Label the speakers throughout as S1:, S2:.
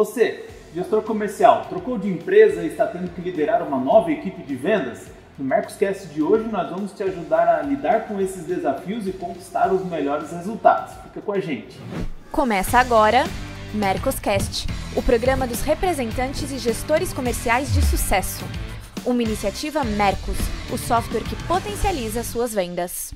S1: Você, gestor comercial, trocou de empresa e está tendo que liderar uma nova equipe de vendas? No Mercoscast de hoje nós vamos te ajudar a lidar com esses desafios e conquistar os melhores resultados. Fica com a gente.
S2: Começa agora Mercoscast, o programa dos representantes e gestores comerciais de sucesso. Uma iniciativa Mercos, o software que potencializa suas vendas.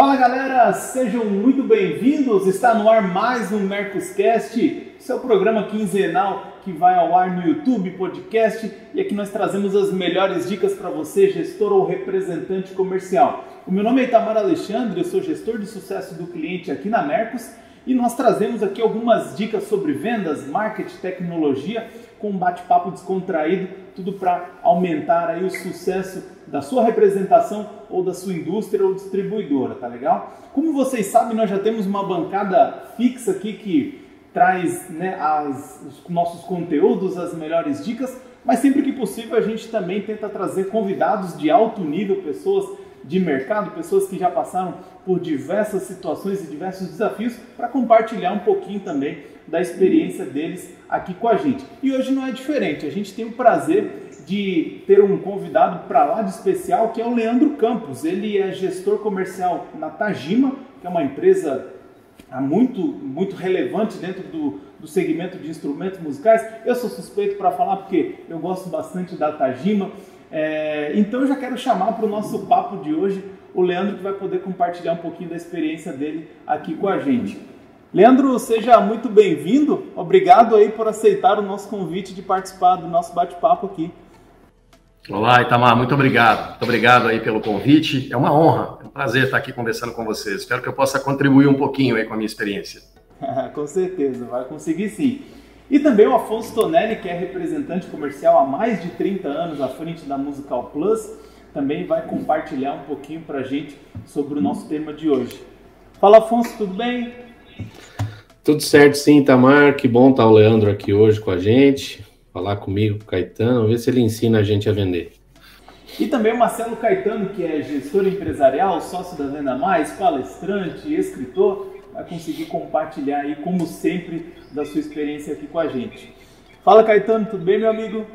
S1: Fala galera, sejam muito bem-vindos. Está no ar mais um Mercoscast, seu programa quinzenal que vai ao ar no YouTube, podcast, e aqui nós trazemos as melhores dicas para você, gestor ou representante comercial. O meu nome é Itamar Alexandre, eu sou gestor de sucesso do cliente aqui na Mercos e nós trazemos aqui algumas dicas sobre vendas, marketing, tecnologia, com um bate-papo descontraído, tudo para aumentar aí o sucesso da sua representação ou da sua indústria ou distribuidora, tá legal? Como vocês sabem, nós já temos uma bancada fixa aqui que traz né, as, os nossos conteúdos, as melhores dicas, mas sempre que possível a gente também tenta trazer convidados de alto nível, pessoas de mercado, pessoas que já passaram por diversas situações e diversos desafios, para compartilhar um pouquinho também da experiência deles aqui com a gente. E hoje não é diferente, a gente tem o prazer de ter um convidado para lá de especial, que é o Leandro Campos. Ele é gestor comercial na Tajima, que é uma empresa ah, muito, muito relevante dentro do, do segmento de instrumentos musicais. Eu sou suspeito para falar porque eu gosto bastante da Tajima. É, então eu já quero chamar para o nosso papo de hoje o Leandro que vai poder compartilhar um pouquinho da experiência dele aqui com a gente. Leandro, seja muito bem-vindo. Obrigado aí por aceitar o nosso convite de participar do nosso bate-papo aqui.
S3: Olá, Itamar, muito obrigado. Muito obrigado aí pelo convite. É uma honra, é um prazer estar aqui conversando com vocês. Espero que eu possa contribuir um pouquinho aí com a minha experiência.
S1: com certeza, vai conseguir sim. E também o Afonso Tonelli, que é representante comercial há mais de 30 anos à frente da Musical Plus, também vai compartilhar um pouquinho para a gente sobre o nosso tema de hoje. Fala, Afonso, tudo bem?
S4: Tudo certo, sim, Tamar. Que bom estar o Leandro aqui hoje com a gente, falar comigo, com o Caetano, ver se ele ensina a gente a vender.
S1: E também o Marcelo Caetano, que é gestor empresarial, sócio da Venda Mais, palestrante, escritor, vai conseguir compartilhar aí, como sempre, da sua experiência aqui com a gente. Fala, Caetano, tudo bem, meu amigo?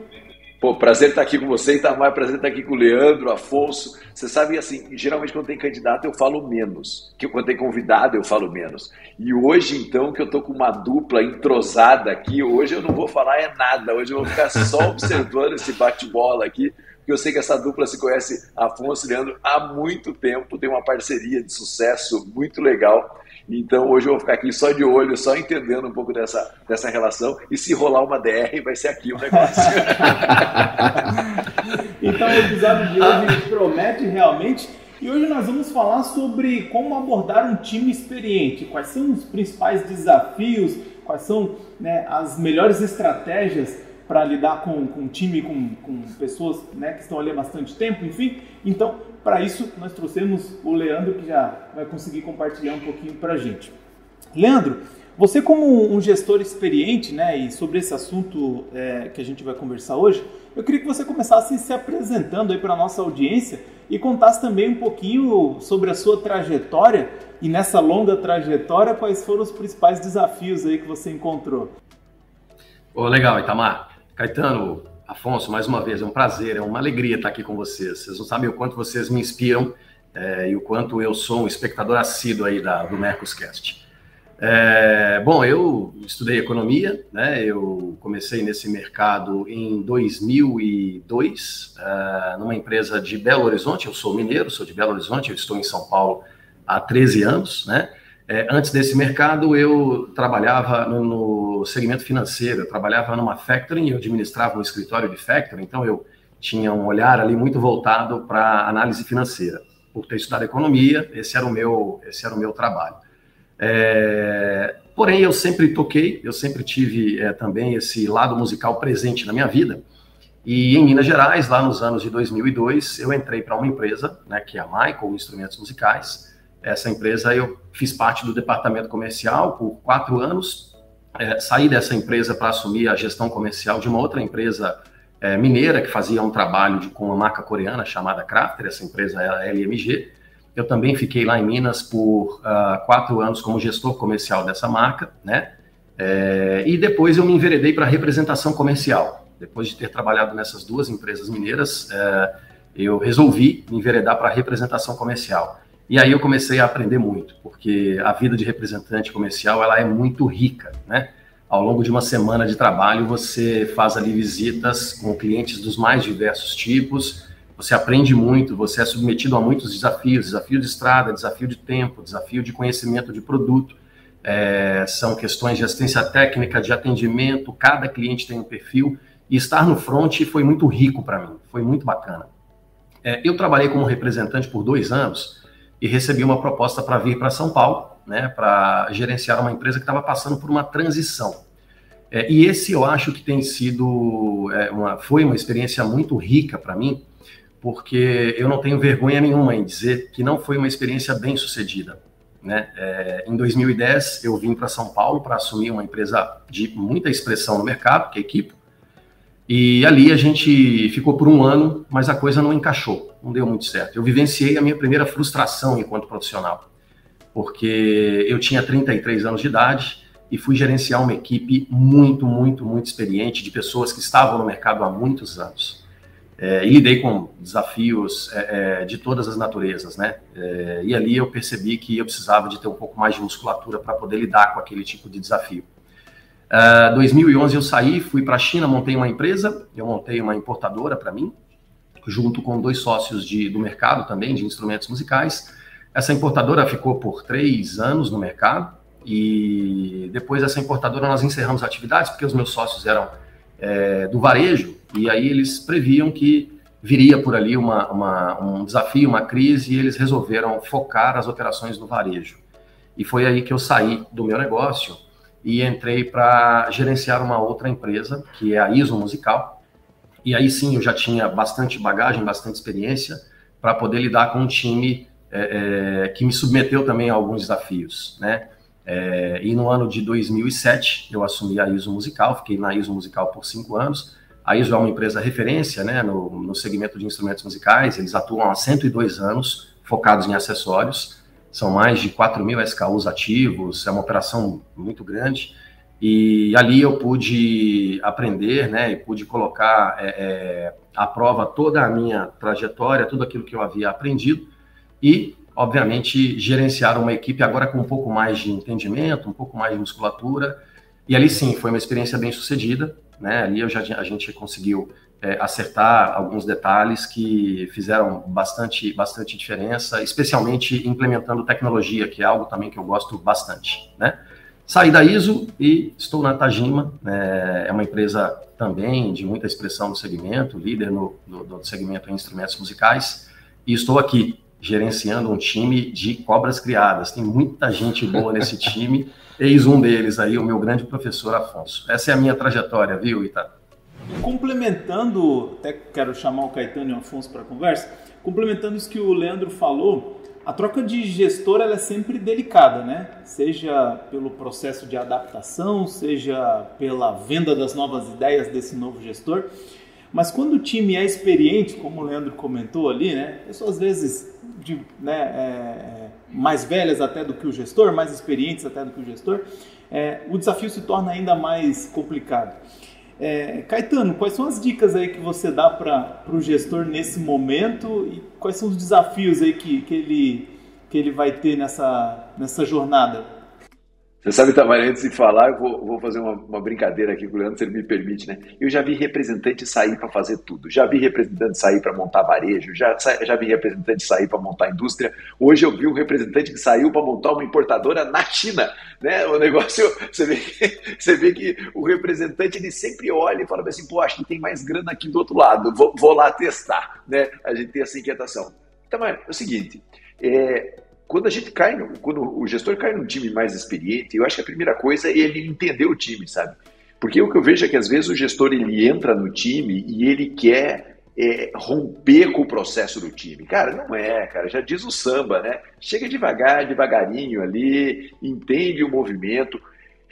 S5: Pô, prazer estar aqui com você, Itamar, prazer estar aqui com o Leandro, Afonso. Você sabe, assim, geralmente quando tem candidato eu falo menos, que quando tem convidado eu falo menos. E hoje, então, que eu tô com uma dupla entrosada aqui, hoje eu não vou falar é nada, hoje eu vou ficar só observando esse bate-bola aqui, porque eu sei que essa dupla se conhece, Afonso e Leandro, há muito tempo, tem uma parceria de sucesso muito legal. Então hoje eu vou ficar aqui só de olho, só entendendo um pouco dessa, dessa relação. E se rolar uma DR, vai ser aqui o negócio.
S1: então o episódio de hoje promete realmente. E hoje nós vamos falar sobre como abordar um time experiente, quais são os principais desafios, quais são né, as melhores estratégias para lidar com, com time, com, com pessoas né, que estão ali há bastante tempo, enfim. Então, para isso, nós trouxemos o Leandro, que já vai conseguir compartilhar um pouquinho para a gente. Leandro, você como um gestor experiente, né, e sobre esse assunto é, que a gente vai conversar hoje, eu queria que você começasse se apresentando aí para a nossa audiência e contasse também um pouquinho sobre a sua trajetória e nessa longa trajetória, quais foram os principais desafios aí que você encontrou.
S3: Oh, legal, Itamar. Caetano, Afonso, mais uma vez, é um prazer, é uma alegria estar aqui com vocês. Vocês não sabem o quanto vocês me inspiram é, e o quanto eu sou um espectador assíduo aí da, do Mercoscast. É, bom, eu estudei economia, né? Eu comecei nesse mercado em 2002, é, numa empresa de Belo Horizonte. Eu sou mineiro, sou de Belo Horizonte, eu estou em São Paulo há 13 anos, né? É, antes desse mercado, eu trabalhava no, no, segmento financeiro, eu trabalhava numa factoring, eu administrava um escritório de factoring, então eu tinha um olhar ali muito voltado para análise financeira. Por ter estudado economia, esse era o meu, esse era o meu trabalho. É, porém, eu sempre toquei, eu sempre tive é, também esse lado musical presente na minha vida. E em Minas Gerais, lá nos anos de 2002, eu entrei para uma empresa, né, que é a Michael Instrumentos Musicais, essa empresa eu fiz parte do departamento comercial por quatro anos. É, saí dessa empresa para assumir a gestão comercial de uma outra empresa é, mineira que fazia um trabalho de, com uma marca coreana chamada Crafter. Essa empresa era a LMG. Eu também fiquei lá em Minas por uh, quatro anos como gestor comercial dessa marca, né? É, e depois eu me enveredei para representação comercial. Depois de ter trabalhado nessas duas empresas mineiras, é, eu resolvi me enveredar para representação comercial. E aí eu comecei a aprender muito, porque a vida de representante comercial ela é muito rica, né? Ao longo de uma semana de trabalho, você faz ali visitas com clientes dos mais diversos tipos, você aprende muito, você é submetido a muitos desafios, desafio de estrada, desafio de tempo, desafio de conhecimento de produto, é, são questões de assistência técnica, de atendimento, cada cliente tem um perfil, e estar no front foi muito rico para mim, foi muito bacana. É, eu trabalhei como representante por dois anos, e recebi uma proposta para vir para São Paulo, né, para gerenciar uma empresa que estava passando por uma transição. É, e esse eu acho que tem sido é, uma, foi uma experiência muito rica para mim, porque eu não tenho vergonha nenhuma em dizer que não foi uma experiência bem sucedida. Né? É, em 2010 eu vim para São Paulo para assumir uma empresa de muita expressão no mercado, que é a Equipo, e ali a gente ficou por um ano, mas a coisa não encaixou, não deu muito certo. Eu vivenciei a minha primeira frustração enquanto profissional, porque eu tinha 33 anos de idade e fui gerenciar uma equipe muito, muito, muito experiente de pessoas que estavam no mercado há muitos anos. É, e lidei com desafios é, é, de todas as naturezas, né? É, e ali eu percebi que eu precisava de ter um pouco mais de musculatura para poder lidar com aquele tipo de desafio. Uh, ah, 2011 eu saí, fui para a China, montei uma empresa, eu montei uma importadora para mim, junto com dois sócios de, do mercado também, de instrumentos musicais. Essa importadora ficou por três anos no mercado e depois dessa importadora nós encerramos atividades porque os meus sócios eram é, do varejo e aí eles previam que viria por ali uma, uma, um desafio, uma crise e eles resolveram focar as operações no varejo. E foi aí que eu saí do meu negócio e entrei para gerenciar uma outra empresa, que é a ISO Musical. E aí sim eu já tinha bastante bagagem, bastante experiência para poder lidar com um time é, é, que me submeteu também a alguns desafios, né? É, e no ano de 2007 eu assumi a ISO Musical, fiquei na ISO Musical por cinco anos. A ISO é uma empresa referência né, no, no segmento de instrumentos musicais, eles atuam há 102 anos, focados em acessórios são mais de 4 mil SKUs ativos, é uma operação muito grande. E ali eu pude aprender, né, e pude colocar é, é, à prova toda a minha trajetória, tudo aquilo que eu havia aprendido e, obviamente, gerenciar uma equipe agora com um pouco mais de entendimento, um pouco mais de musculatura. E ali sim, foi uma experiência bem sucedida, né, ali eu já, a gente conseguiu é, acertar alguns detalhes que fizeram bastante, bastante diferença, especialmente implementando tecnologia, que é algo também que eu gosto bastante, né? Saí da ISO e estou na Tajima, é, é uma empresa também de muita expressão no segmento, líder no, no segmento em instrumentos musicais, e estou aqui gerenciando um time de cobras criadas. Tem muita gente boa nesse time, eis um deles aí, o meu grande professor Afonso. Essa é a minha trajetória, viu, Ita?
S1: Complementando, até quero chamar o Caetano e o Afonso para conversa, complementando isso que o Leandro falou, a troca de gestor ela é sempre delicada, né? Seja pelo processo de adaptação, seja pela venda das novas ideias desse novo gestor. Mas quando o time é experiente, como o Leandro comentou ali, né? Pessoas às vezes de, né, é, mais velhas até do que o gestor, mais experientes até do que o gestor, é, o desafio se torna ainda mais complicado. É, Caetano, quais são as dicas aí que você dá para o gestor nesse momento e quais são os desafios aí que, que, ele, que ele vai ter nessa, nessa jornada?
S5: Você sabe, Tamara, antes de falar, eu vou, vou fazer uma, uma, brincadeira aqui com o Leandro, se ele me permite, né? Eu já vi representante sair para fazer tudo. Já vi representante sair para montar varejo, já, já vi representante sair para montar indústria. Hoje eu vi um representante que saiu para montar uma importadora na China, né? O negócio, você vê, você vê que o representante ele sempre olha e fala assim, pô, acho que tem mais grana aqui do outro lado, vou, vou lá testar, né? A gente tem essa inquietação. Então, é o seguinte, é, quando a gente cai, no, quando o gestor cai num time mais experiente, eu acho que a primeira coisa é ele entender o time, sabe? Porque o que eu vejo é que às vezes o gestor ele entra no time e ele quer é, romper com o processo do time. Cara, não é, cara, já diz o samba, né? Chega devagar, devagarinho ali, entende o movimento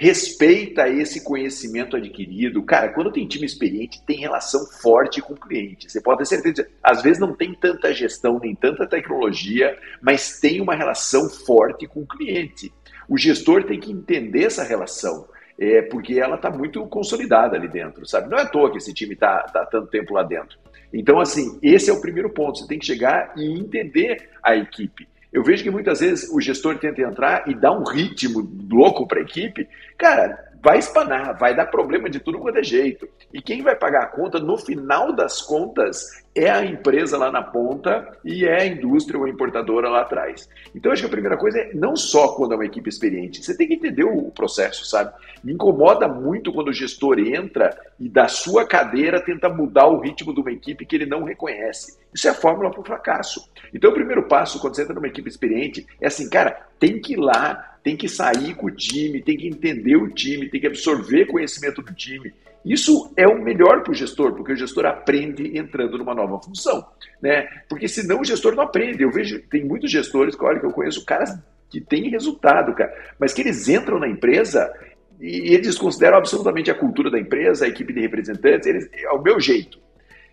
S5: respeita esse conhecimento adquirido. Cara, quando tem time experiente, tem relação forte com o cliente. Você pode ter certeza, às vezes não tem tanta gestão, nem tanta tecnologia, mas tem uma relação forte com o cliente. O gestor tem que entender essa relação. é porque ela está muito consolidada ali dentro, sabe? Não é à toa que esse time está tá tanto tempo lá dentro. Então, assim, esse é o primeiro ponto. Você tem que chegar e entender a equipe. Eu vejo que muitas vezes o gestor tenta entrar e dar um ritmo louco para a equipe. Cara, vai espanar, vai dar problema de tudo quanto é jeito. E quem vai pagar a conta, no final das contas, é a empresa lá na ponta e é a indústria ou a importadora lá atrás. Então, acho que a primeira coisa é não só quando é uma equipe experiente, você tem que entender o processo, sabe? Me incomoda muito quando o gestor entra e da sua cadeira tenta mudar o ritmo de uma equipe que ele não reconhece. Isso é a fórmula para o fracasso. Então, o primeiro passo, quando você entra numa equipe experiente, é assim, cara, tem que ir lá tem que sair com o time, tem que entender o time, tem que absorver conhecimento do time. Isso é o melhor para o gestor, porque o gestor aprende entrando numa nova função, né? Porque senão o gestor não aprende. Eu vejo, tem muitos gestores, olha, que eu conheço caras que têm resultado, cara, mas que eles entram na empresa e eles consideram absolutamente a cultura da empresa, a equipe de representantes, eles, é o meu jeito.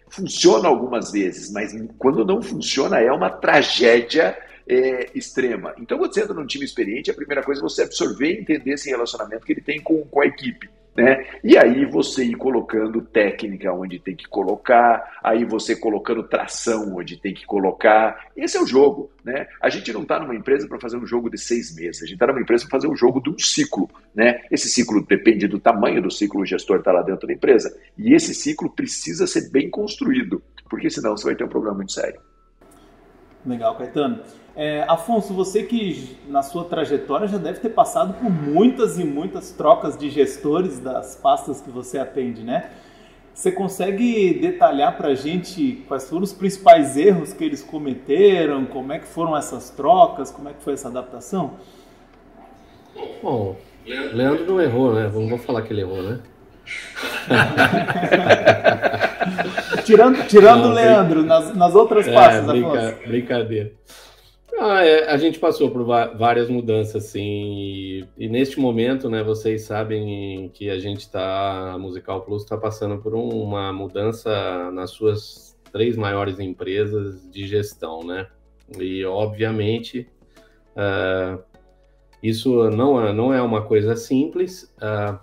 S5: Funciona algumas vezes, mas quando não funciona é uma tragédia é, extrema. Então, quando você entra num time experiente, a primeira coisa é você absorver e entender esse relacionamento que ele tem com, com a equipe. Né? E aí você ir colocando técnica onde tem que colocar, aí você colocando tração onde tem que colocar. Esse é o jogo. Né? A gente não está numa empresa para fazer um jogo de seis meses, a gente está numa empresa para fazer um jogo de um ciclo. Né? Esse ciclo depende do tamanho do ciclo, o gestor está lá dentro da empresa. E esse ciclo precisa ser bem construído, porque senão você vai ter um problema muito sério.
S1: Legal, Caetano. É, Afonso, você que na sua trajetória já deve ter passado por muitas e muitas trocas de gestores das pastas que você atende, né? Você consegue detalhar para a gente quais foram os principais erros que eles cometeram, como é que foram essas trocas, como é que foi essa adaptação?
S4: Bom, Leandro não errou, né? Vamos falar que ele errou, né?
S1: tirando tirando o Leandro, nas, nas outras é, pastas, brinca,
S4: Brincadeira. Ah, é, a gente passou por várias mudanças, sim, e, e, neste momento, né, vocês sabem que a gente está, a Musical Plus está passando por um, uma mudança nas suas três maiores empresas de gestão, né? E, obviamente, uh, isso não é, não é uma coisa simples. Uh,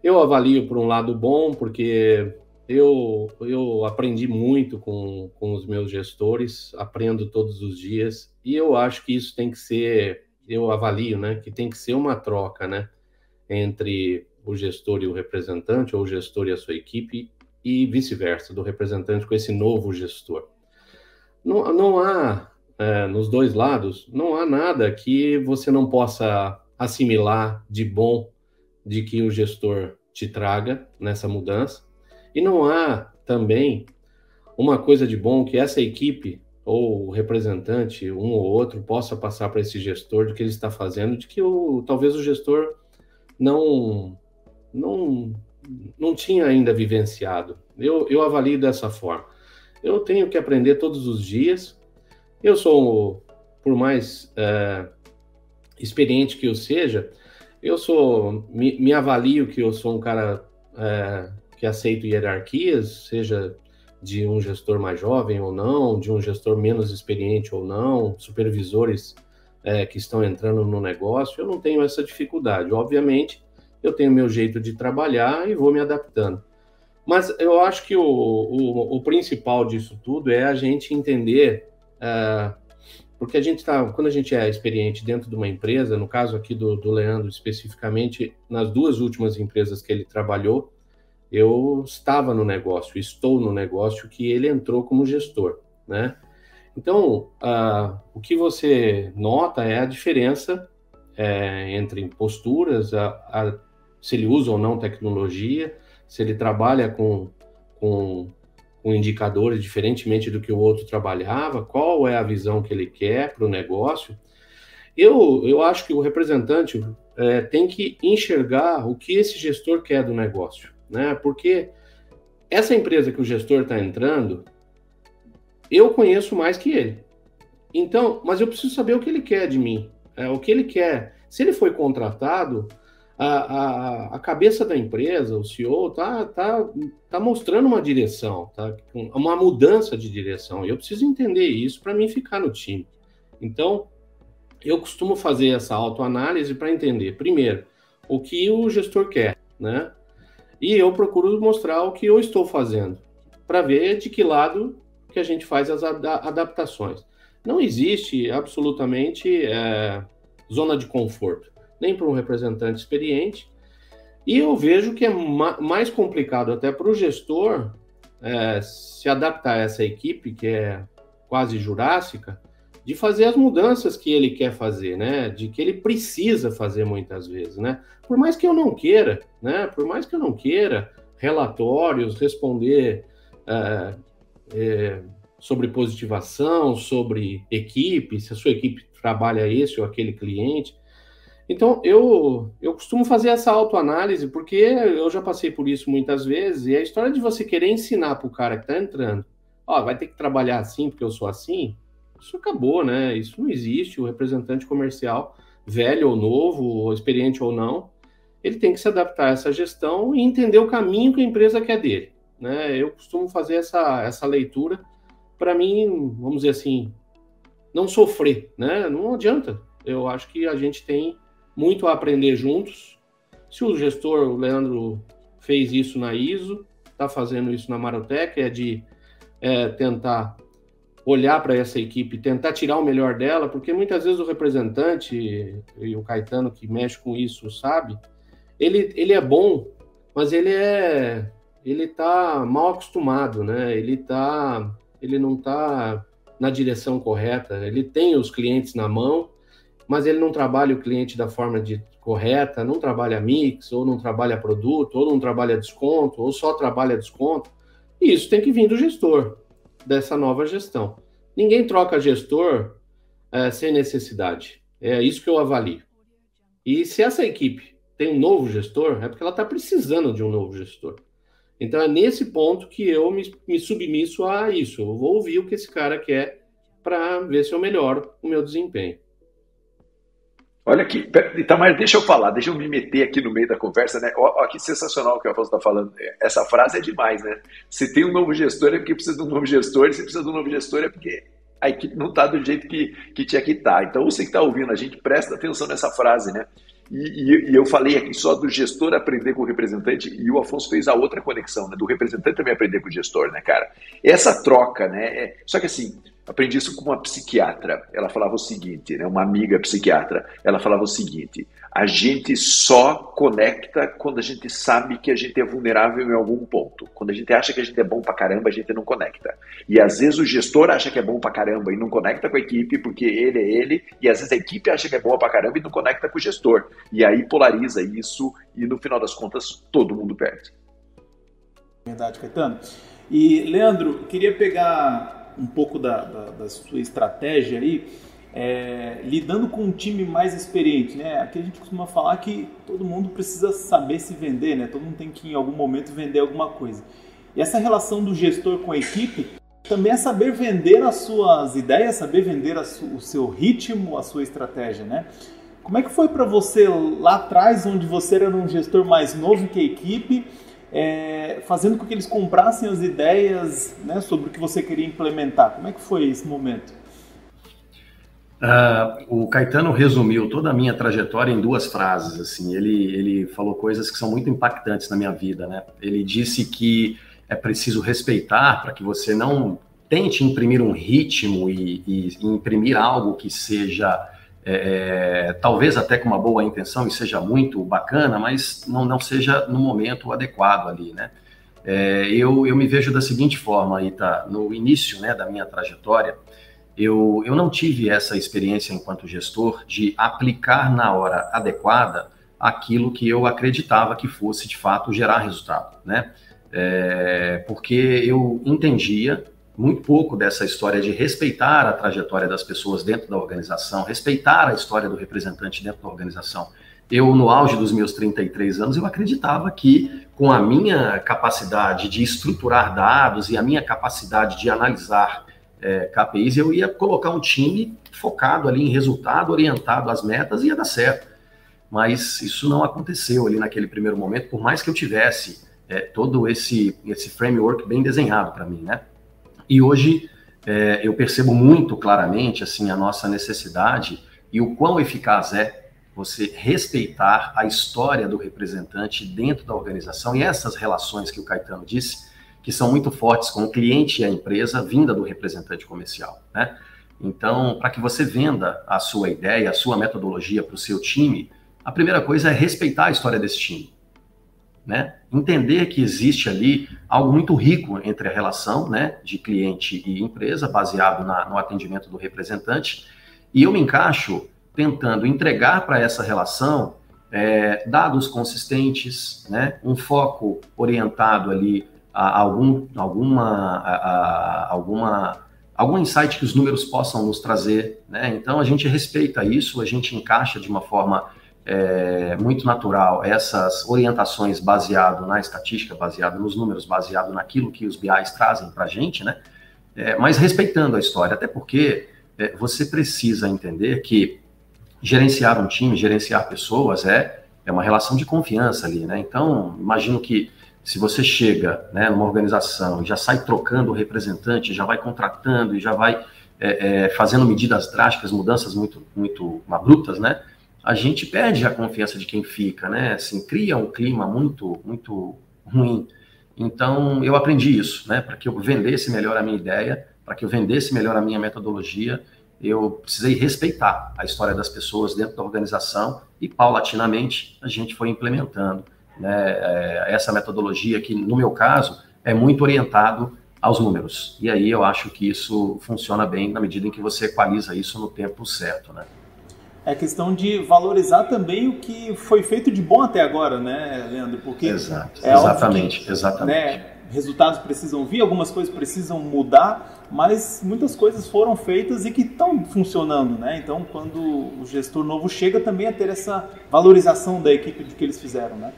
S4: eu avalio por um lado bom, porque eu, eu aprendi muito com, com os meus gestores, aprendo todos os dias, e eu acho que isso tem que ser, eu avalio, né, que tem que ser uma troca, né, entre o gestor e o representante, ou o gestor e a sua equipe, e vice-versa, do representante com esse novo gestor. Não, não há, é, nos dois lados, não há nada que você não possa assimilar de bom de que o gestor te traga nessa mudança, e não há também uma coisa de bom que essa equipe ou o representante, um ou outro, possa passar para esse gestor do que ele está fazendo, de que o, talvez o gestor não, não, não tinha ainda vivenciado. Eu, eu avalio dessa forma. Eu tenho que aprender todos os dias. Eu sou, por mais é, experiente que eu seja, eu sou, me, me avalio que eu sou um cara é, que aceito hierarquias, seja de um gestor mais jovem ou não, de um gestor menos experiente ou não, supervisores é, que estão entrando no negócio, eu não tenho essa dificuldade. Obviamente, eu tenho meu jeito de trabalhar e vou me adaptando. Mas eu acho que o, o, o principal disso tudo é a gente entender, é, porque a gente está, quando a gente é experiente dentro de uma empresa, no caso aqui do, do Leandro especificamente, nas duas últimas empresas que ele trabalhou, eu estava no negócio, estou no negócio que ele entrou como gestor, né? Então, uh, o que você nota é a diferença é, entre posturas, a, a, se ele usa ou não tecnologia, se ele trabalha com, com, com indicadores diferentemente do que o outro trabalhava, qual é a visão que ele quer para o negócio. Eu, eu acho que o representante é, tem que enxergar o que esse gestor quer do negócio né? Porque essa empresa que o gestor está entrando, eu conheço mais que ele. Então, mas eu preciso saber o que ele quer de mim, é, o que ele quer. Se ele foi contratado, a, a, a cabeça da empresa, o CEO, tá, tá, tá mostrando uma direção, tá? uma mudança de direção. E eu preciso entender isso para mim ficar no time. Então, eu costumo fazer essa autoanálise para entender, primeiro, o que o gestor quer, né? E eu procuro mostrar o que eu estou fazendo, para ver de que lado que a gente faz as adaptações. Não existe absolutamente é, zona de conforto, nem para um representante experiente. E eu vejo que é ma mais complicado até para o gestor é, se adaptar a essa equipe, que é quase jurássica, de fazer as mudanças que ele quer fazer, né? De que ele precisa fazer muitas vezes, né? Por mais que eu não queira, né? Por mais que eu não queira relatórios, responder é, é, sobre positivação, sobre equipe, se a sua equipe trabalha esse ou aquele cliente. Então, eu, eu costumo fazer essa autoanálise, porque eu já passei por isso muitas vezes, e a história de você querer ensinar para o cara que está entrando, ó, vai ter que trabalhar assim porque eu sou assim, isso acabou, né? Isso não existe. O representante comercial, velho ou novo, experiente ou não, ele tem que se adaptar a essa gestão e entender o caminho que a empresa quer dele. Né? Eu costumo fazer essa, essa leitura para mim, vamos dizer assim, não sofrer, né? Não adianta. Eu acho que a gente tem muito a aprender juntos. Se o gestor, o Leandro, fez isso na ISO, está fazendo isso na Marotec, é de é, tentar olhar para essa equipe, tentar tirar o melhor dela, porque muitas vezes o representante, e o Caetano que mexe com isso sabe, ele, ele é bom, mas ele é ele tá mal acostumado, né? Ele tá ele não tá na direção correta. Ele tem os clientes na mão, mas ele não trabalha o cliente da forma de, correta, não trabalha mix, ou não trabalha produto, ou não trabalha desconto, ou só trabalha desconto. E isso tem que vir do gestor dessa nova gestão. Ninguém troca gestor é, sem necessidade. É isso que eu avalio. E se essa equipe tem um novo gestor, é porque ela está precisando de um novo gestor. Então é nesse ponto que eu me, me submisso a isso. Eu vou ouvir o que esse cara quer para ver se eu melhoro o meu desempenho.
S5: Olha aqui, Itamar, deixa eu falar, deixa eu me meter aqui no meio da conversa, né? Olha que sensacional o que o Afonso está falando. Essa frase é demais, né? Se tem um novo gestor é porque precisa de um novo gestor, se precisa de um novo gestor é porque a equipe não está do jeito que, que tinha que estar. Tá. Então, você que está ouvindo, a gente presta atenção nessa frase, né? E, e, e, eu falei aqui só do gestor aprender com o representante, e o Afonso fez a outra conexão, né? Do representante também aprender com o gestor, né, cara? Essa troca, né? É... Só que assim, Aprendi isso com uma psiquiatra. Ela falava o seguinte, né, uma amiga psiquiatra. Ela falava o seguinte: a gente só conecta quando a gente sabe que a gente é vulnerável em algum ponto. Quando a gente acha que a gente é bom pra caramba, a gente não conecta. E às vezes o gestor acha que é bom pra caramba e não conecta com a equipe porque ele é ele, e às vezes a equipe acha que é boa pra caramba e não conecta com o gestor. E aí polariza isso e no final das contas todo mundo perde.
S1: Verdade, Caetano. E Leandro, queria pegar um pouco da, da, da sua estratégia aí, é, lidando com um time mais experiente, né? Aqui a gente costuma falar que todo mundo precisa saber se vender, né? Todo mundo tem que em algum momento vender alguma coisa. E essa relação do gestor com a equipe também é saber vender as suas ideias, saber vender su, o seu ritmo, a sua estratégia, né? Como é que foi para você lá atrás, onde você era um gestor mais novo que a equipe? É, fazendo com que eles comprassem as ideias né, sobre o que você queria implementar. Como é que foi esse momento?
S3: Uh, o Caetano resumiu toda a minha trajetória em duas frases. Assim, ele, ele falou coisas que são muito impactantes na minha vida. Né? Ele disse que é preciso respeitar para que você não tente imprimir um ritmo e, e, e imprimir algo que seja é, talvez até com uma boa intenção e seja muito bacana, mas não, não seja no momento adequado ali, né? É, eu, eu me vejo da seguinte forma, Ita, no início né, da minha trajetória, eu, eu não tive essa experiência enquanto gestor de aplicar na hora adequada aquilo que eu acreditava que fosse de fato gerar resultado, né? É, porque eu entendia muito pouco dessa história de respeitar a trajetória das pessoas dentro da organização, respeitar a história do representante dentro da organização. Eu, no auge dos meus 33 anos, eu acreditava que com a minha capacidade de estruturar dados e a minha capacidade de analisar é, KPIs, eu ia colocar um time focado ali em resultado, orientado às metas e ia dar certo. Mas isso não aconteceu ali naquele primeiro momento, por mais que eu tivesse é, todo esse, esse framework bem desenhado para mim, né? E hoje é, eu percebo muito claramente assim a nossa necessidade e o quão eficaz é você respeitar a história do representante dentro da organização e essas relações que o Caetano disse, que são muito fortes com o cliente e a empresa, vinda do representante comercial, né? Então, para que você venda a sua ideia, a sua metodologia para o seu time, a primeira coisa é respeitar a história desse time. Né? Entender que existe ali algo muito rico entre a relação né, de cliente e empresa, baseado na, no atendimento do representante, e eu me encaixo tentando entregar para essa relação é, dados consistentes, né, um foco orientado ali a, algum, alguma, a, a, alguma algum insight que os números possam nos trazer, né? Então a gente respeita isso, a gente encaixa de uma forma é, muito natural essas orientações baseado na estatística, baseado nos números, baseado naquilo que os BIs trazem para a gente, né? É, mas respeitando a história, até porque é, você precisa entender que gerenciar um time, gerenciar pessoas é, é uma relação de confiança ali, né? Então imagino que se você chega né, numa organização já sai trocando o representante, já vai contratando e já vai é, é, fazendo medidas drásticas, mudanças muito, muito abruptas, né? A gente perde a confiança de quem fica, né? Assim, cria um clima muito, muito ruim. Então, eu aprendi isso, né? Para que eu vendesse melhor a minha ideia, para que eu vendesse melhor a minha metodologia, eu precisei respeitar a história das pessoas dentro da organização e, paulatinamente, a gente foi implementando né, é, essa metodologia que, no meu caso, é muito orientado aos números. E aí eu acho que isso funciona bem na medida em que você equaliza isso no tempo certo, né?
S1: É questão de valorizar também o que foi feito de bom até agora, né, Leandro?
S3: Porque Exato, é exatamente, que, exatamente. Né,
S1: resultados precisam vir, algumas coisas precisam mudar, mas muitas coisas foram feitas e que estão funcionando, né? Então, quando o gestor novo chega, também a ter essa valorização da equipe de que eles fizeram, né?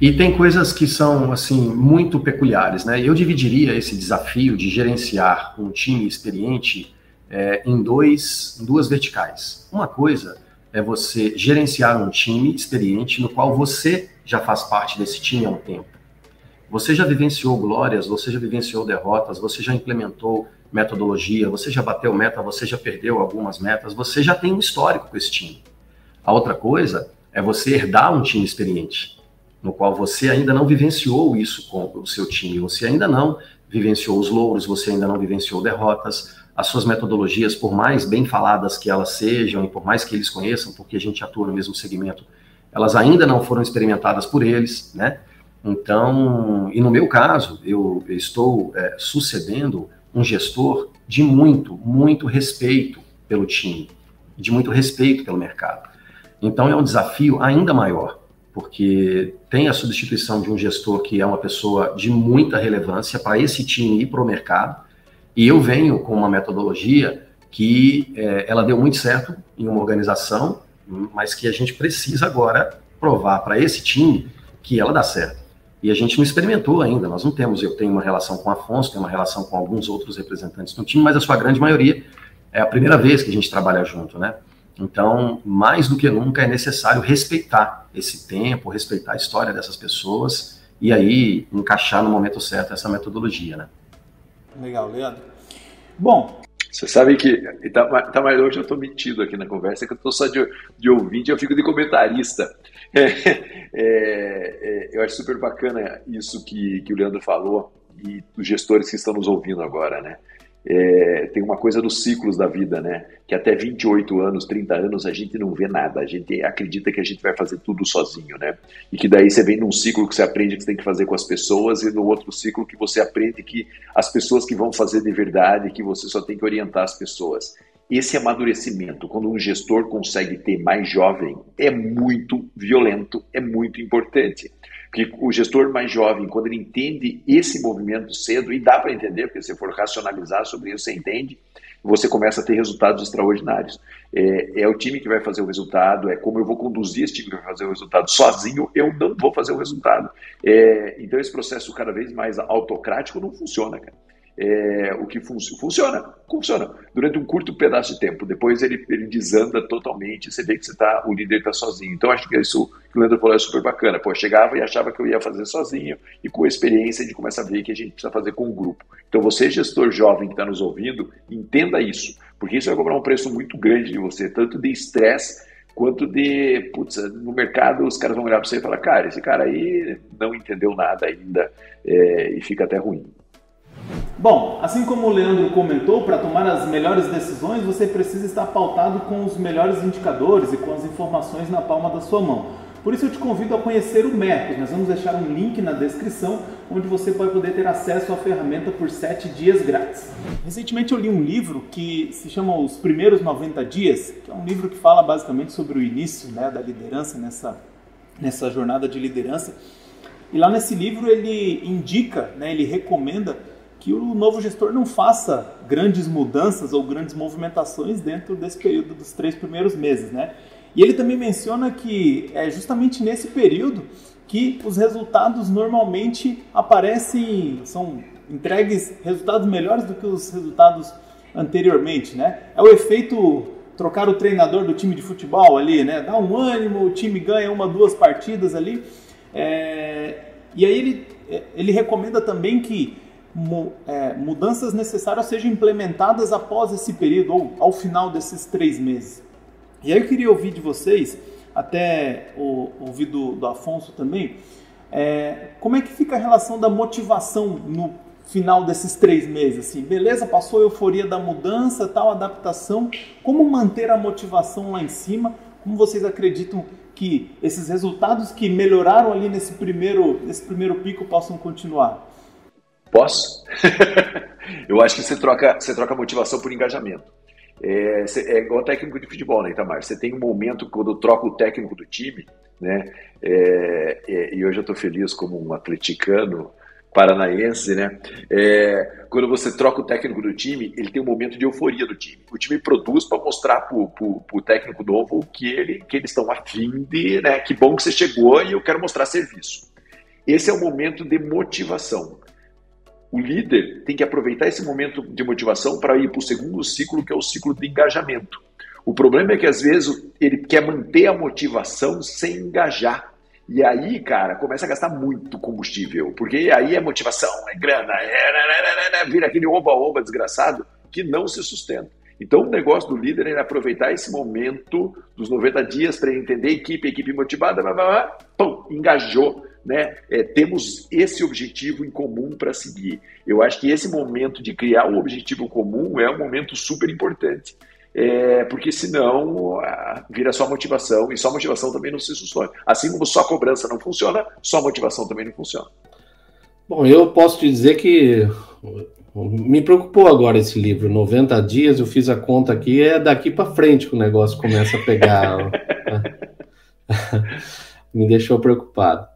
S3: E tem coisas que são, assim, muito peculiares, né? Eu dividiria esse desafio de gerenciar um time experiente é, em, dois, em duas verticais. Uma coisa é você gerenciar um time experiente no qual você já faz parte desse time há um tempo. Você já vivenciou glórias, você já vivenciou derrotas, você já implementou metodologia, você já bateu meta, você já perdeu algumas metas, você já tem um histórico com esse time. A outra coisa é você herdar um time experiente no qual você ainda não vivenciou isso com o seu time, você ainda não vivenciou os louros, você ainda não vivenciou derrotas, as suas metodologias, por mais bem faladas que elas sejam e por mais que eles conheçam, porque a gente atua no mesmo segmento, elas ainda não foram experimentadas por eles, né? Então, e no meu caso, eu estou é, sucedendo um gestor de muito, muito respeito pelo time, de muito respeito pelo mercado. Então, é um desafio ainda maior porque tem a substituição de um gestor que é uma pessoa de muita relevância para esse time ir para o mercado, e eu venho com uma metodologia que é, ela deu muito certo em uma organização, mas que a gente precisa agora provar para esse time que ela dá certo. E a gente não experimentou ainda, nós não temos, eu tenho uma relação com o Afonso, tenho uma relação com alguns outros representantes do time, mas a sua grande maioria é a primeira vez que a gente trabalha junto, né? Então, mais do que nunca, é necessário respeitar esse tempo, respeitar a história dessas pessoas e aí encaixar no momento certo essa metodologia, né?
S1: Legal, Leandro. Bom.
S5: Você sabe que, tá, tá, mas hoje eu estou metido aqui na conversa, que eu estou só de, de ouvinte, eu fico de comentarista. É, é, é, eu acho super bacana isso que, que o Leandro falou e os gestores que estão nos ouvindo agora, né? É, tem uma coisa dos ciclos da vida, né? Que até 28 anos, 30 anos, a gente não vê nada. A gente acredita que a gente vai fazer tudo sozinho, né? E que daí você vem num ciclo que você aprende que você tem que fazer com as pessoas e no outro ciclo que você aprende que as pessoas que vão fazer de verdade, que você só tem que orientar as pessoas. Esse amadurecimento, quando um gestor consegue ter mais jovem, é muito violento, é muito importante. Porque o gestor mais jovem, quando ele entende esse movimento cedo, e dá para entender, porque se for racionalizar sobre isso, você entende, você começa a ter resultados extraordinários. É, é, o time que vai fazer o resultado, é como eu vou conduzir esse time que vai fazer o resultado. Sozinho eu não vou fazer o resultado. É, então esse processo cada vez mais autocrático não funciona, cara é, o que fun funciona, funciona durante um curto pedaço de tempo. Depois ele, ele desanda totalmente, você vê que você tá, o líder está sozinho. Então acho que isso que o Leandro falou é super bacana. Pô, chegava e achava que eu ia fazer sozinho, e com a experiência a gente começa a ver que a gente precisa fazer com o grupo. Então você, gestor jovem que está nos ouvindo, entenda isso, porque isso vai cobrar um preço muito grande de você, tanto de estresse quanto de, putz, no mercado os caras vão olhar para você e falar, cara, esse cara aí não entendeu nada ainda é, e fica até ruim.
S1: Bom, assim como o Leandro comentou, para tomar as melhores decisões você precisa estar pautado com os melhores indicadores e com as informações na palma da sua mão. Por isso eu te convido a conhecer o Mercos. Nós vamos deixar um link na descrição onde você vai poder ter acesso à ferramenta por 7 dias grátis. Recentemente eu li um livro que se chama Os Primeiros 90 Dias, que é um livro que fala basicamente sobre o início né, da liderança nessa, nessa jornada de liderança. E lá nesse livro ele indica, né, ele recomenda que o novo gestor não faça grandes mudanças ou grandes movimentações dentro desse período dos três primeiros meses, né? E ele também menciona que é justamente nesse período que os resultados normalmente aparecem, são entregues resultados melhores do que os resultados anteriormente, né? É o efeito trocar o treinador do time de futebol ali, né? Dá um ânimo, o time ganha uma, duas partidas ali. É... E aí ele, ele recomenda também que é, mudanças necessárias sejam implementadas após esse período ou ao final desses três meses. E aí eu queria ouvir de vocês, até ouvir do, do Afonso também, é, como é que fica a relação da motivação no final desses três meses? Assim, beleza, passou a euforia da mudança, tal, adaptação, como manter a motivação lá em cima? Como vocês acreditam que esses resultados que melhoraram ali nesse primeiro, nesse primeiro pico possam continuar?
S5: Posso? eu acho que você troca, você troca motivação por engajamento. É, é igual técnico de futebol, né, Itamar? Você tem um momento quando troca o técnico do time, né? É, é, e hoje eu estou feliz como um atleticano paranaense, né? É, quando você troca o técnico do time, ele tem um momento de euforia do time. O time produz para mostrar para o técnico novo que, ele, que eles estão afim de, né? Que bom que você chegou e eu quero mostrar serviço. Esse é o momento de motivação. O líder tem que aproveitar esse momento de motivação para ir para o segundo ciclo, que é o ciclo de engajamento. O problema é que às vezes ele quer manter a motivação sem engajar. E aí, cara, começa a gastar muito combustível, porque aí é motivação, é grana, é, é, é, vira aquele oba-oba desgraçado que não se sustenta. Então, o negócio do líder é aproveitar esse momento dos 90 dias para entender equipe, equipe motivada, blá, blá, blá, pum, engajou né, é, temos esse objetivo em comum para seguir. Eu acho que esse momento de criar um objetivo comum é um momento super importante. É, porque senão vira só motivação e só motivação também não se sustenta. Assim como só cobrança não funciona, só motivação também não funciona.
S4: Bom, eu posso te dizer que me preocupou agora esse livro, 90 dias, eu fiz a conta aqui, é daqui para frente que o negócio começa a pegar. me deixou preocupado.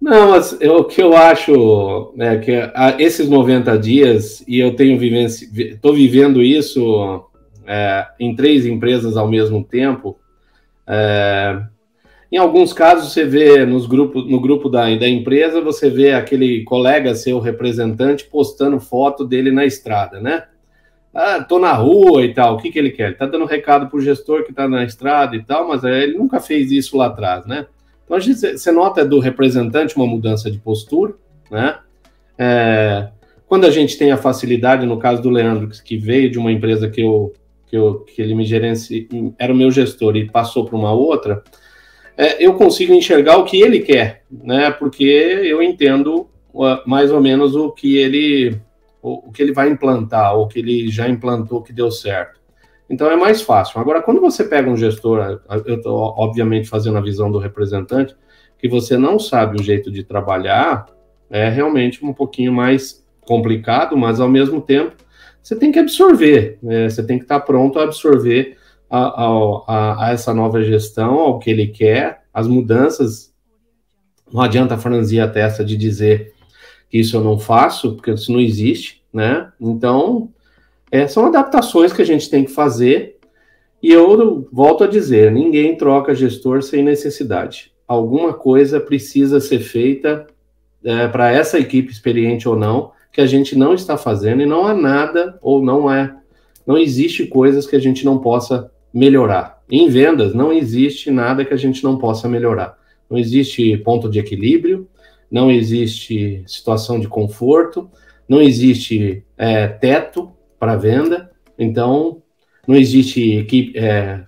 S4: Não, mas eu, o que eu acho é que a, esses 90 dias, e eu tenho estou vivendo isso é, em três empresas ao mesmo tempo, é, em alguns casos você vê nos grupos, no grupo da, da empresa, você vê aquele colega seu representante postando foto dele na estrada, né? Ah, tô na rua e tal, o que, que ele quer? Ele tá dando recado pro gestor que tá na estrada e tal, mas é, ele nunca fez isso lá atrás, né? Então, a gente, você nota do representante uma mudança de postura, né? É, quando a gente tem a facilidade, no caso do Leandro, que veio de uma empresa que, eu, que, eu, que ele me gerencia, era o meu gestor e passou para uma outra, é, eu consigo enxergar o que ele quer, né? Porque eu entendo mais ou menos o que ele o, o que ele vai implantar, ou que ele já implantou que deu certo. Então é mais fácil. Agora, quando você pega um gestor, eu estou obviamente fazendo a visão do representante, que você não sabe o jeito de trabalhar, é realmente um pouquinho mais complicado, mas ao mesmo tempo você tem que absorver, né? você tem que estar pronto a absorver a, a, a, essa nova gestão, ao que ele quer, as mudanças. Não adianta franzir a testa de dizer que isso eu não faço, porque isso não existe, né? Então, é, são adaptações que a gente tem que fazer. E eu volto a dizer: ninguém troca gestor sem necessidade. Alguma coisa precisa ser feita é, para essa equipe experiente ou não, que a gente não está fazendo, e não há nada ou não é, não existe coisas que a gente não possa melhorar. Em vendas, não existe nada que a gente não possa melhorar. Não existe ponto de equilíbrio, não existe situação de conforto, não existe é, teto, para venda. Então, não existe equipe, é,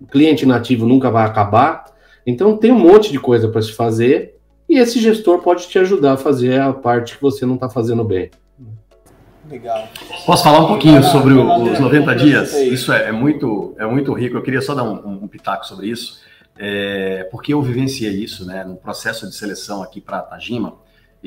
S4: o cliente nativo nunca vai acabar. Então tem um monte de coisa para se fazer e esse gestor pode te ajudar a fazer a parte que você não está fazendo bem.
S3: Legal. Posso falar um pouquinho sobre os 90 dias? Isso é, é, muito, é muito rico. Eu queria só dar um, um pitaco sobre isso, é, porque eu vivenciei isso, né? No processo de seleção aqui para a Tajima,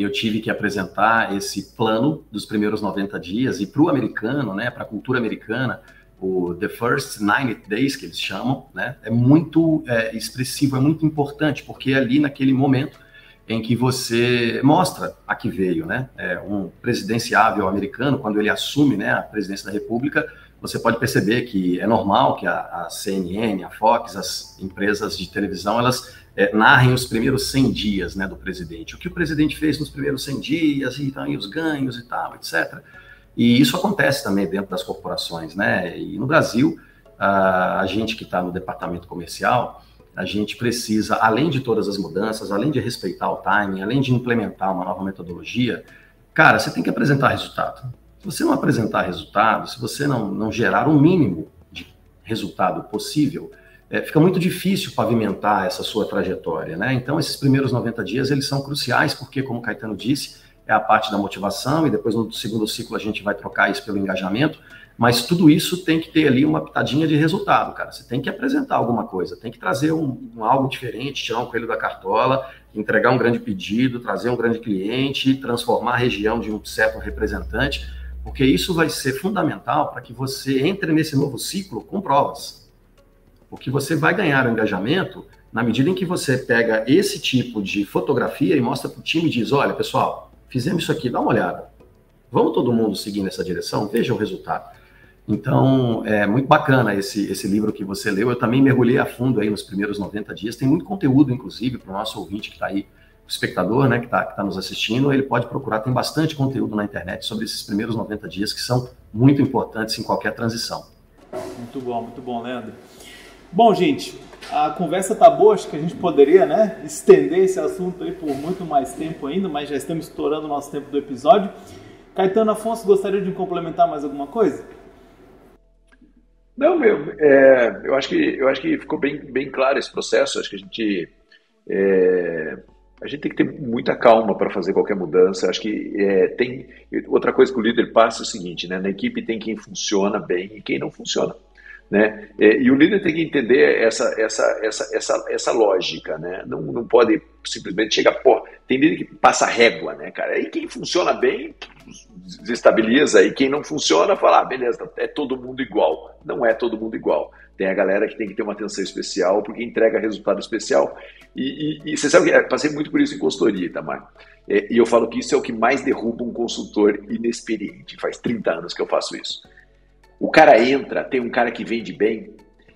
S3: eu tive que apresentar esse plano dos primeiros 90 dias e para o americano, né? Para a cultura americana, o The First 90 Days, que eles chamam, né? É muito é, expressivo, é muito importante, porque ali naquele momento em que você mostra a que veio, né? É, um presidenciável americano, quando ele assume né, a presidência da República, você pode perceber que é normal que a, a CNN, a Fox, as empresas de televisão, elas é, narrem os primeiros 100 dias né, do presidente. O que o presidente fez nos primeiros 100 dias, e, e os ganhos e tal, etc. E isso acontece também dentro das corporações, né? E no Brasil, a, a gente que está no departamento comercial, a gente precisa, além de todas as mudanças, além de respeitar o timing, além de implementar uma nova metodologia, cara, você tem que apresentar resultado. Se você não apresentar resultado, se você não, não gerar um mínimo de resultado possível, é, fica muito difícil pavimentar essa sua trajetória, né? Então, esses primeiros 90 dias, eles são cruciais, porque, como o Caetano disse, é a parte da motivação, e depois no segundo ciclo a gente vai trocar isso pelo engajamento, mas tudo isso tem que ter ali uma pitadinha de resultado, cara. Você tem que apresentar alguma coisa, tem que trazer um, um, algo diferente, tirar um coelho da cartola, entregar um grande pedido, trazer um grande cliente, transformar a região de um certo representante, porque isso vai ser fundamental para que você entre nesse novo ciclo com provas. Porque você vai ganhar o engajamento na medida em que você pega esse tipo de fotografia e mostra para o time e diz: olha, pessoal, fizemos isso aqui, dá uma olhada. Vamos todo mundo seguir nessa direção? Veja o resultado. Então, é muito bacana esse, esse livro que você leu. Eu também mergulhei a fundo aí nos primeiros 90 dias. Tem muito conteúdo, inclusive, para o nosso ouvinte que está aí, o espectador, né, que está tá nos assistindo. Ele pode procurar, tem bastante conteúdo na internet sobre esses primeiros 90 dias que são muito importantes em qualquer transição.
S1: Muito bom, muito bom, Leandro. Bom, gente, a conversa tá boa, acho que a gente poderia, né, estender esse assunto aí por muito mais tempo ainda, mas já estamos estourando o nosso tempo do episódio. Caetano Afonso, gostaria de complementar mais alguma coisa?
S5: Não, meu, é, eu acho que eu acho que ficou bem, bem claro esse processo. Acho que a gente é, a gente tem que ter muita calma para fazer qualquer mudança. Acho que é, tem outra coisa que o líder passa é o seguinte, né? Na equipe tem quem funciona bem e quem não funciona. Né? É, e o líder tem que entender essa, essa, essa, essa, essa lógica, né? Não, não pode simplesmente chegar, pô, tem líder que passa régua, né, cara? E quem funciona bem, desestabiliza, e quem não funciona, fala, ah, beleza, é todo mundo igual. Não é todo mundo igual. Tem a galera que tem que ter uma atenção especial, porque entrega resultado especial. E, e, e você sabe que passei muito por isso em consultoria, Itamar. É, e eu falo que isso é o que mais derruba um consultor inexperiente. Faz 30 anos que eu faço isso o cara entra, tem um cara que vende bem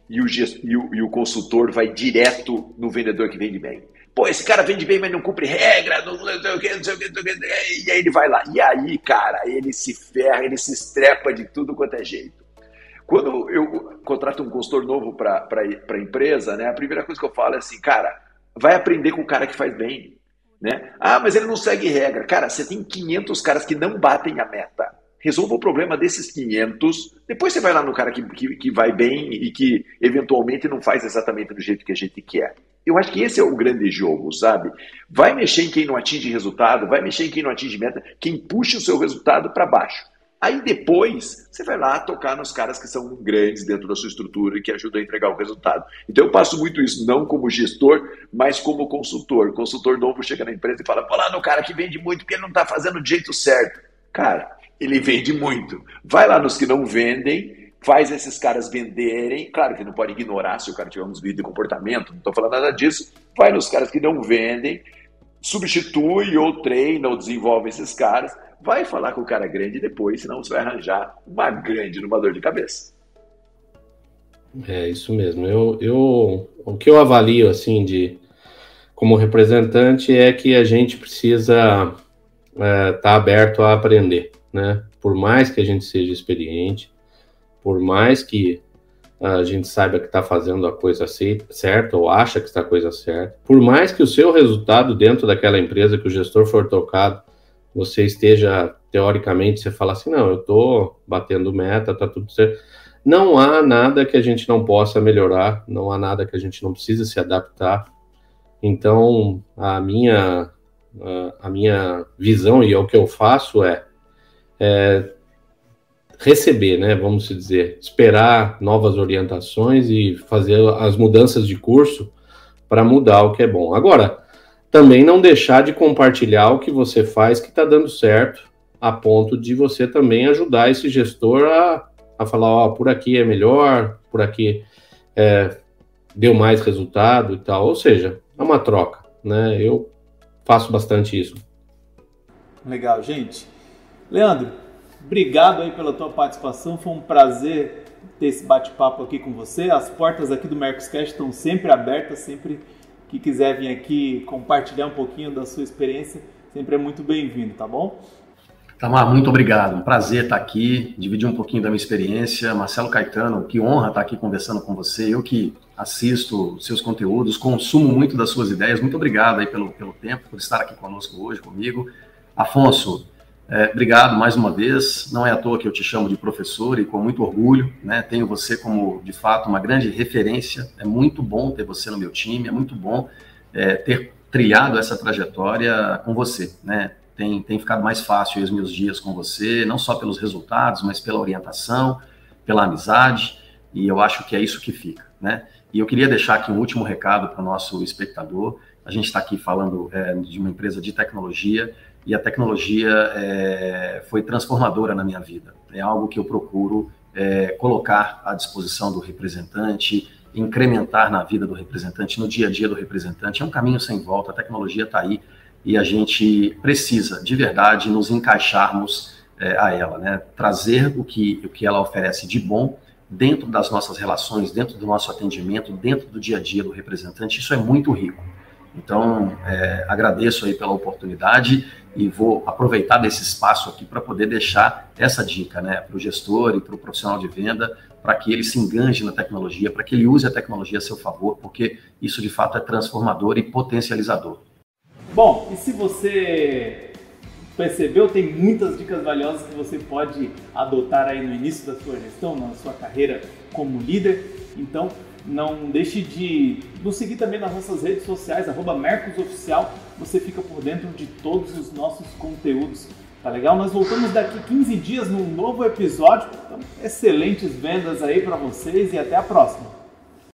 S5: e o, e o, e o consultor vai direto no vendedor que vende bem. Pô, esse cara vende bem, mas não cumpre regra, não, sei o que, não sei o que, não sei o que, e aí ele vai lá. E aí, cara, ele se ferra, ele se estrepa de tudo quanto é jeito. Quando eu contrato um consultor novo para a empresa, né, a primeira coisa que eu falo é assim, cara, vai aprender com o cara que faz bem. Né? Ah, mas ele não segue regra. Cara, você tem 500 caras que não batem a meta resolva o problema desses 500. Depois você vai lá no cara que, que, que, vai bem e que eventualmente não faz exatamente do jeito que a gente quer. Eu acho que esse é o grande jogo, sabe? Vai mexer em quem não atinge resultado, vai mexer em quem não atinge meta, quem puxa o seu resultado para baixo. Aí depois você vai lá tocar nos caras que são grandes dentro da sua estrutura e que ajudam a entregar o resultado. Então eu passo muito isso, não como gestor, mas como consultor. O consultor novo chega na empresa e fala: pô, lá no cara que vende muito porque ele não está fazendo do jeito certo. Cara, ele vende muito. Vai lá nos que não vendem, faz esses caras venderem. Claro que não pode ignorar se o cara tiver uns vídeos de comportamento, não estou falando nada disso. Vai nos caras que não vendem, substitui ou treina ou desenvolve esses caras. Vai falar com o cara grande depois, senão você vai arranjar uma grande numa dor de cabeça.
S4: É isso mesmo. Eu, eu, o que eu avalio assim de como representante é que a gente precisa estar é, tá aberto a aprender né? Por mais que a gente seja experiente, por mais que a gente saiba que está fazendo a coisa certa ou acha que está a coisa certa, por mais que o seu resultado dentro daquela empresa que o gestor for tocado, você esteja teoricamente, você fala assim, não, eu estou batendo meta, tá tudo certo. não há nada que a gente não possa melhorar, não há nada que a gente não precisa se adaptar. Então, a minha, a minha visão e é o que eu faço é, é receber, né, vamos dizer, esperar novas orientações e fazer as mudanças de curso para mudar o que é bom. Agora, também não deixar de compartilhar o que você faz que está dando certo, a ponto de você também ajudar esse gestor a, a falar, ó, oh, por aqui é melhor, por aqui é, deu mais resultado e tal. Ou seja, é uma troca, né? Eu faço bastante isso.
S1: Legal, gente. Leandro, Obrigado aí pela tua participação, foi um prazer ter esse bate-papo aqui com você. As portas aqui do Mercoscast estão sempre abertas, sempre que quiser vir aqui compartilhar um pouquinho da sua experiência, sempre é muito bem-vindo, tá bom?
S3: Tamar, muito obrigado. Um prazer estar aqui, dividir um pouquinho da minha experiência. Marcelo Caetano, que honra estar aqui conversando com você. Eu que assisto seus conteúdos, consumo muito das suas ideias. Muito obrigado aí pelo, pelo tempo, por estar aqui conosco hoje, comigo. Afonso, é, obrigado mais uma vez. Não é à toa que eu te chamo de professor e com muito orgulho, né? Tenho você como, de fato, uma grande referência. É muito bom ter você no meu time, é muito bom é, ter trilhado essa trajetória com você, né? Tem, tem ficado mais fácil os meus dias com você, não só pelos resultados, mas pela orientação, pela amizade, e eu acho que é isso que fica, né? E eu queria deixar aqui um último recado para o nosso espectador. A gente está aqui falando é, de uma empresa de tecnologia e a tecnologia é, foi transformadora na minha vida. É algo que eu procuro é, colocar à disposição do representante, incrementar na vida do representante, no dia a dia do representante. É um caminho sem volta, a tecnologia está aí e a gente precisa, de verdade, nos encaixarmos é, a ela, né? trazer o que, o que ela oferece de bom dentro das nossas relações, dentro do nosso atendimento, dentro do dia a dia do representante. Isso é muito rico. Então, é, agradeço aí pela oportunidade e vou aproveitar desse espaço aqui para poder deixar essa dica né, para o gestor e para o profissional de venda, para que ele se engane na tecnologia, para que ele use a tecnologia a seu favor, porque isso de fato é transformador e potencializador.
S1: Bom, e se você percebeu, tem muitas dicas valiosas que você pode adotar aí no início da sua gestão, na sua carreira como líder. Então, não deixe de nos seguir também nas nossas redes sociais, Mercosoficial. Você fica por dentro de todos os nossos conteúdos. Tá legal? Nós voltamos daqui 15 dias num novo episódio. Então, excelentes vendas aí para vocês e até a próxima.